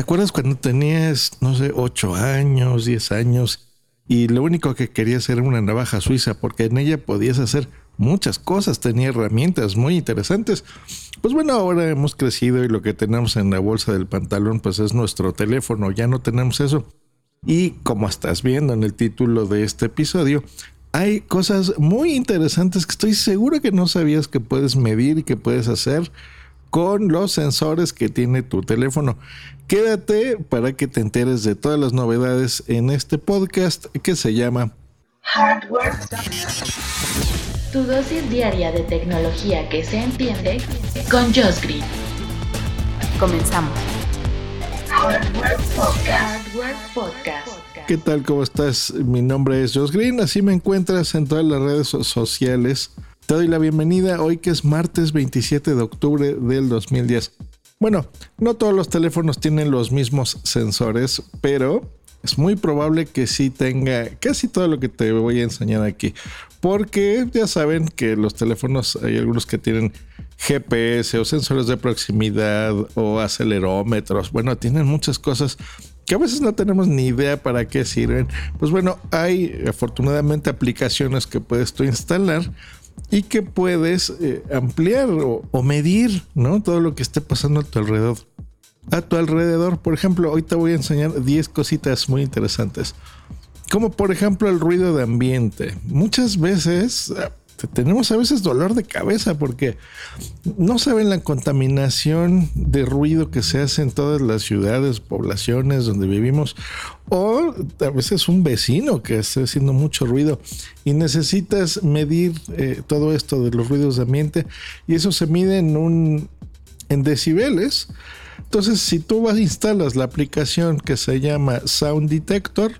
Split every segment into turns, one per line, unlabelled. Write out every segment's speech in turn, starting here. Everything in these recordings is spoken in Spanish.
¿Te acuerdas cuando tenías, no sé, 8 años, 10 años y lo único que querías era una navaja suiza porque en ella podías hacer muchas cosas, tenía herramientas muy interesantes. Pues bueno, ahora hemos crecido y lo que tenemos en la bolsa del pantalón pues es nuestro teléfono, ya no tenemos eso. Y como estás viendo en el título de este episodio, hay cosas muy interesantes que estoy seguro que no sabías que puedes medir y que puedes hacer con los sensores que tiene tu teléfono. Quédate para que te enteres de todas las novedades en este podcast que se llama
Hardware. Tu dosis diaria de tecnología que se entiende con Josh Green. Comenzamos. Hardware Podcast. Hardware Podcast.
¿Qué tal? ¿Cómo estás? Mi nombre es Josh Green, así me encuentras en todas las redes sociales. Te doy la bienvenida hoy que es martes 27 de octubre del 2010. Bueno, no todos los teléfonos tienen los mismos sensores, pero es muy probable que sí tenga casi todo lo que te voy a enseñar aquí. Porque ya saben que los teléfonos hay algunos que tienen GPS o sensores de proximidad o acelerómetros. Bueno, tienen muchas cosas que a veces no tenemos ni idea para qué sirven. Pues bueno, hay afortunadamente aplicaciones que puedes tú instalar y que puedes eh, ampliar o, o, medir ¿no? todo lo que esté pasando a tu alrededor. A tu alrededor, por ejemplo, hoy te voy a enseñar 10 cositas muy interesantes. Como por ejemplo el ruido de ambiente. Muchas veces tenemos a veces dolor de cabeza porque no saben la contaminación de ruido que se hace en todas las ciudades, poblaciones donde vivimos, o a veces un vecino que esté haciendo mucho ruido y necesitas medir eh, todo esto de los ruidos de ambiente y eso se mide en un en decibeles. Entonces, si tú vas instalas la aplicación que se llama Sound Detector,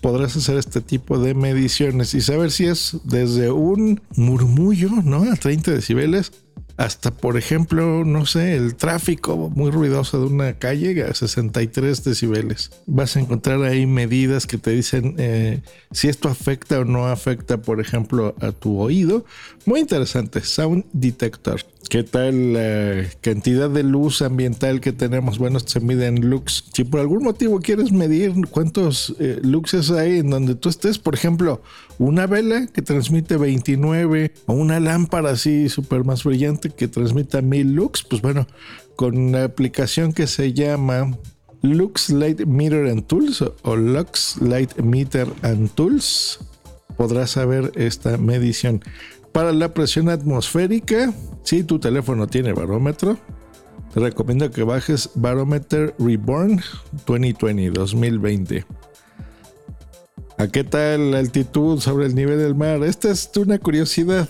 podrás hacer este tipo de mediciones y saber si es desde un murmullo, ¿no? A 30 decibeles hasta, por ejemplo, no sé, el tráfico muy ruidoso de una calle a 63 decibeles. Vas a encontrar ahí medidas que te dicen eh, si esto afecta o no afecta, por ejemplo, a tu oído. Muy interesante, Sound Detector. ¿Qué tal la cantidad de luz ambiental que tenemos? Bueno, se mide en lux. Si por algún motivo quieres medir cuántos eh, luxes hay en donde tú estés, por ejemplo, una vela que transmite 29 o una lámpara así súper más brillante que transmita 1000 lux, pues bueno, con una aplicación que se llama Lux Light Meter and Tools o Lux Light Meter and Tools, podrás saber esta medición. Para la presión atmosférica, si tu teléfono tiene barómetro, te recomiendo que bajes Barometer Reborn 2020 2020. ¿A qué tal la altitud sobre el nivel del mar? Esta es una curiosidad.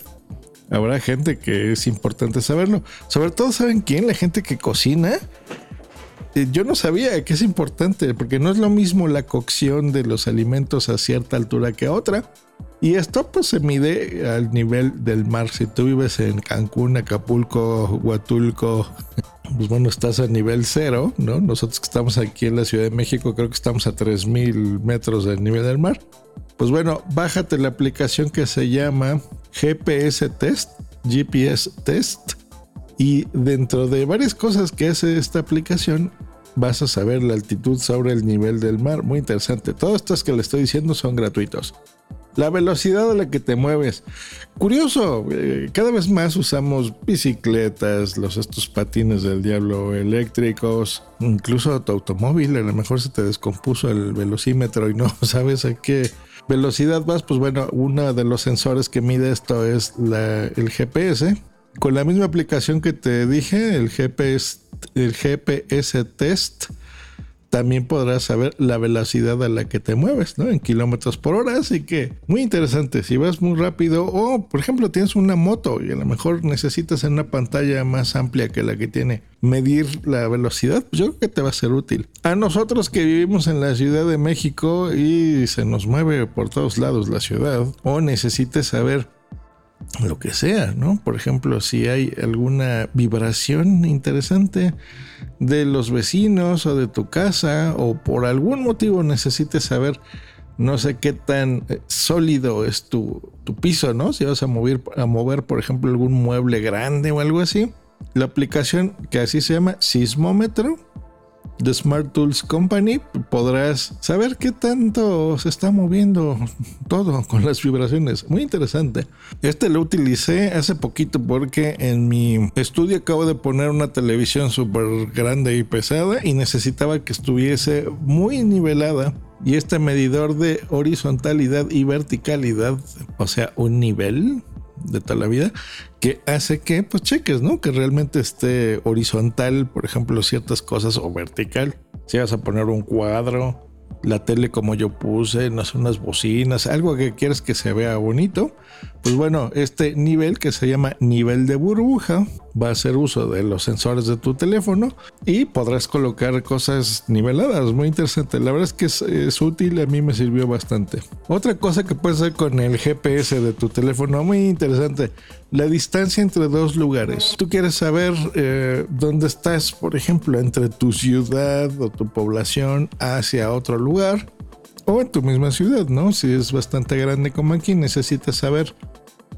Habrá gente que es importante saberlo. Sobre todo, ¿saben quién? La gente que cocina. Eh, yo no sabía que es importante, porque no es lo mismo la cocción de los alimentos a cierta altura que a otra. Y esto pues se mide al nivel del mar. Si tú vives en Cancún, Acapulco, Huatulco, pues bueno, estás a nivel cero, ¿no? Nosotros que estamos aquí en la Ciudad de México creo que estamos a 3.000 metros del nivel del mar. Pues bueno, bájate la aplicación que se llama GPS Test, GPS Test. Y dentro de varias cosas que hace esta aplicación, vas a saber la altitud sobre el nivel del mar. Muy interesante. Todos estos que le estoy diciendo son gratuitos la velocidad a la que te mueves. Curioso, eh, cada vez más usamos bicicletas, los estos patines del diablo eléctricos, incluso tu automóvil, a lo mejor se te descompuso el velocímetro y no sabes a qué velocidad vas, pues bueno, uno de los sensores que mide esto es el GPS. Con la misma aplicación que te dije, el GPS, el GPS Test, también podrás saber la velocidad a la que te mueves, ¿no? En kilómetros por hora, así que muy interesante. Si vas muy rápido o, por ejemplo, tienes una moto y a lo mejor necesitas en una pantalla más amplia que la que tiene medir la velocidad, pues yo creo que te va a ser útil. A nosotros que vivimos en la Ciudad de México y se nos mueve por todos lados la ciudad, o necesites saber lo que sea, ¿no? Por ejemplo, si hay alguna vibración interesante de los vecinos o de tu casa o por algún motivo necesites saber no sé qué tan eh, sólido es tu, tu piso, ¿no? Si vas a mover, a mover, por ejemplo, algún mueble grande o algo así. La aplicación que así se llama sismómetro de Smart Tools Company podrás saber qué tanto se está moviendo todo con las vibraciones. Muy interesante. Este lo utilicé hace poquito porque en mi estudio acabo de poner una televisión súper grande y pesada y necesitaba que estuviese muy nivelada. Y este medidor de horizontalidad y verticalidad, o sea, un nivel, de toda la vida, que hace que pues cheques, ¿no? Que realmente esté horizontal, por ejemplo, ciertas cosas o vertical. Si vas a poner un cuadro, la tele como yo puse, no sé, unas bocinas, algo que quieres que se vea bonito, pues bueno, este nivel que se llama nivel de burbuja va a hacer uso de los sensores de tu teléfono y podrás colocar cosas niveladas. Muy interesante. La verdad es que es, útil, a mí me sirvió bastante. Otra cosa que puedes hacer con el GPS de tu teléfono, muy interesante. La distancia entre dos lugares. Tú quieres saber eh, dónde estás, por ejemplo, entre tu ciudad o tu población hacia otro lugar o en tu misma ciudad, ¿no? Si es bastante grande como aquí, necesitas saber,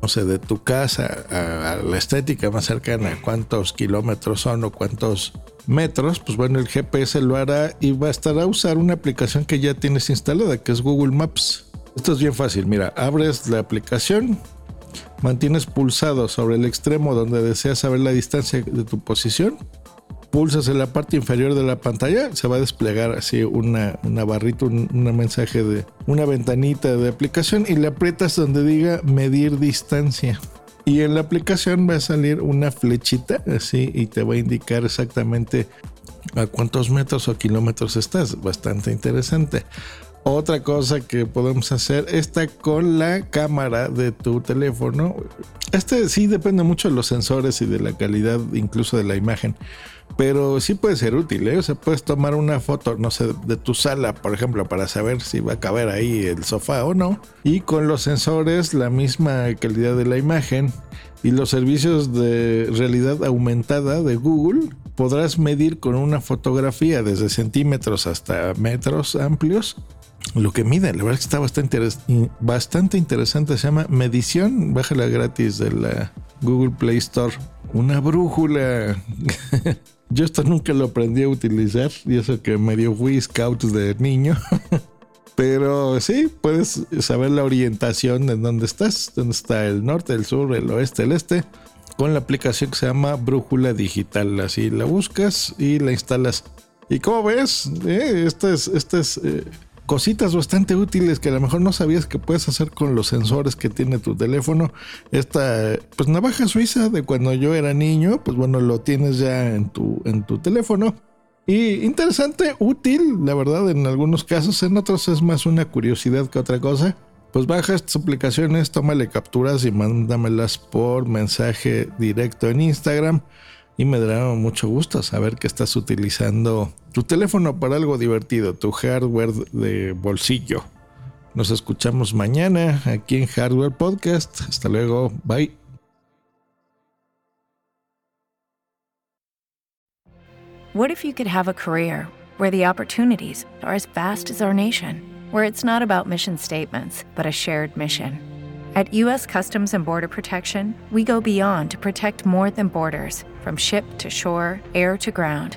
no sé, de tu casa a, la estética más cercana, cuántos kilómetros son o cuántos metros, pues bueno, el GPS lo hará y a a usar una aplicación que ya tienes instalada, que es Google Maps. Esto es bien fácil, mira, abres la aplicación, mantienes pulsado sobre el extremo donde deseas saber la distancia de tu posición pulsas en la parte inferior de la pantalla, se va a desplegar así una, una barrita, un mensaje de una ventanita de aplicación y le aprietas donde diga medir distancia. Y en la aplicación va a salir una flechita así y te va a indicar exactamente a cuántos metros o kilómetros estás. Bastante interesante. Otra cosa que podemos hacer está con la cámara de tu teléfono. Este sí depende mucho de los sensores y de la calidad incluso de la imagen. Pero sí puede ser útil, ¿eh? O sea, puedes tomar una foto, no sé, de tu sala, por ejemplo, para saber si va a caber ahí el sofá o no. Y con los sensores, la misma calidad de la imagen y los servicios de realidad aumentada de Google, podrás medir con una fotografía desde centímetros hasta metros amplios lo que mide. La verdad es que está bastante, bastante interesante. Se llama Medición. Bájala gratis de la Google Play Store. Una brújula. Yo esto nunca lo aprendí a utilizar. Y eso que medio fui scout de niño. Pero sí, puedes saber la orientación en dónde estás. Dónde está el norte, el sur, el oeste, el este. Con la aplicación que se llama Brújula Digital. Así la buscas y la instalas. Y como ves, eh, esta es, esta es eh, cositas bastante útiles que a lo mejor no sabías que puedes hacer con los sensores que tiene tu teléfono. Esta pues navaja suiza de cuando yo era niño, pues bueno, lo tienes ya en tu, en tu teléfono. Y interesante, útil, la verdad, en algunos casos, en otros es más una curiosidad que otra cosa. Pues baja estas aplicaciones, tómale capturas y mándamelas por mensaje directo en Instagram y me dará mucho gusto saber que estás utilizando tu teléfono para algo divertido, tu hardware de bolsillo. Nos escuchamos mañana aquí en Hardware Podcast. Hasta luego, bye.
What if you could have a career where the opportunities are as vast as our nation, where it's not about mission statements, but a shared mission? At U.S. Customs and Border Protection, we go beyond to protect more than borders from ship to shore, air to ground,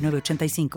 906985.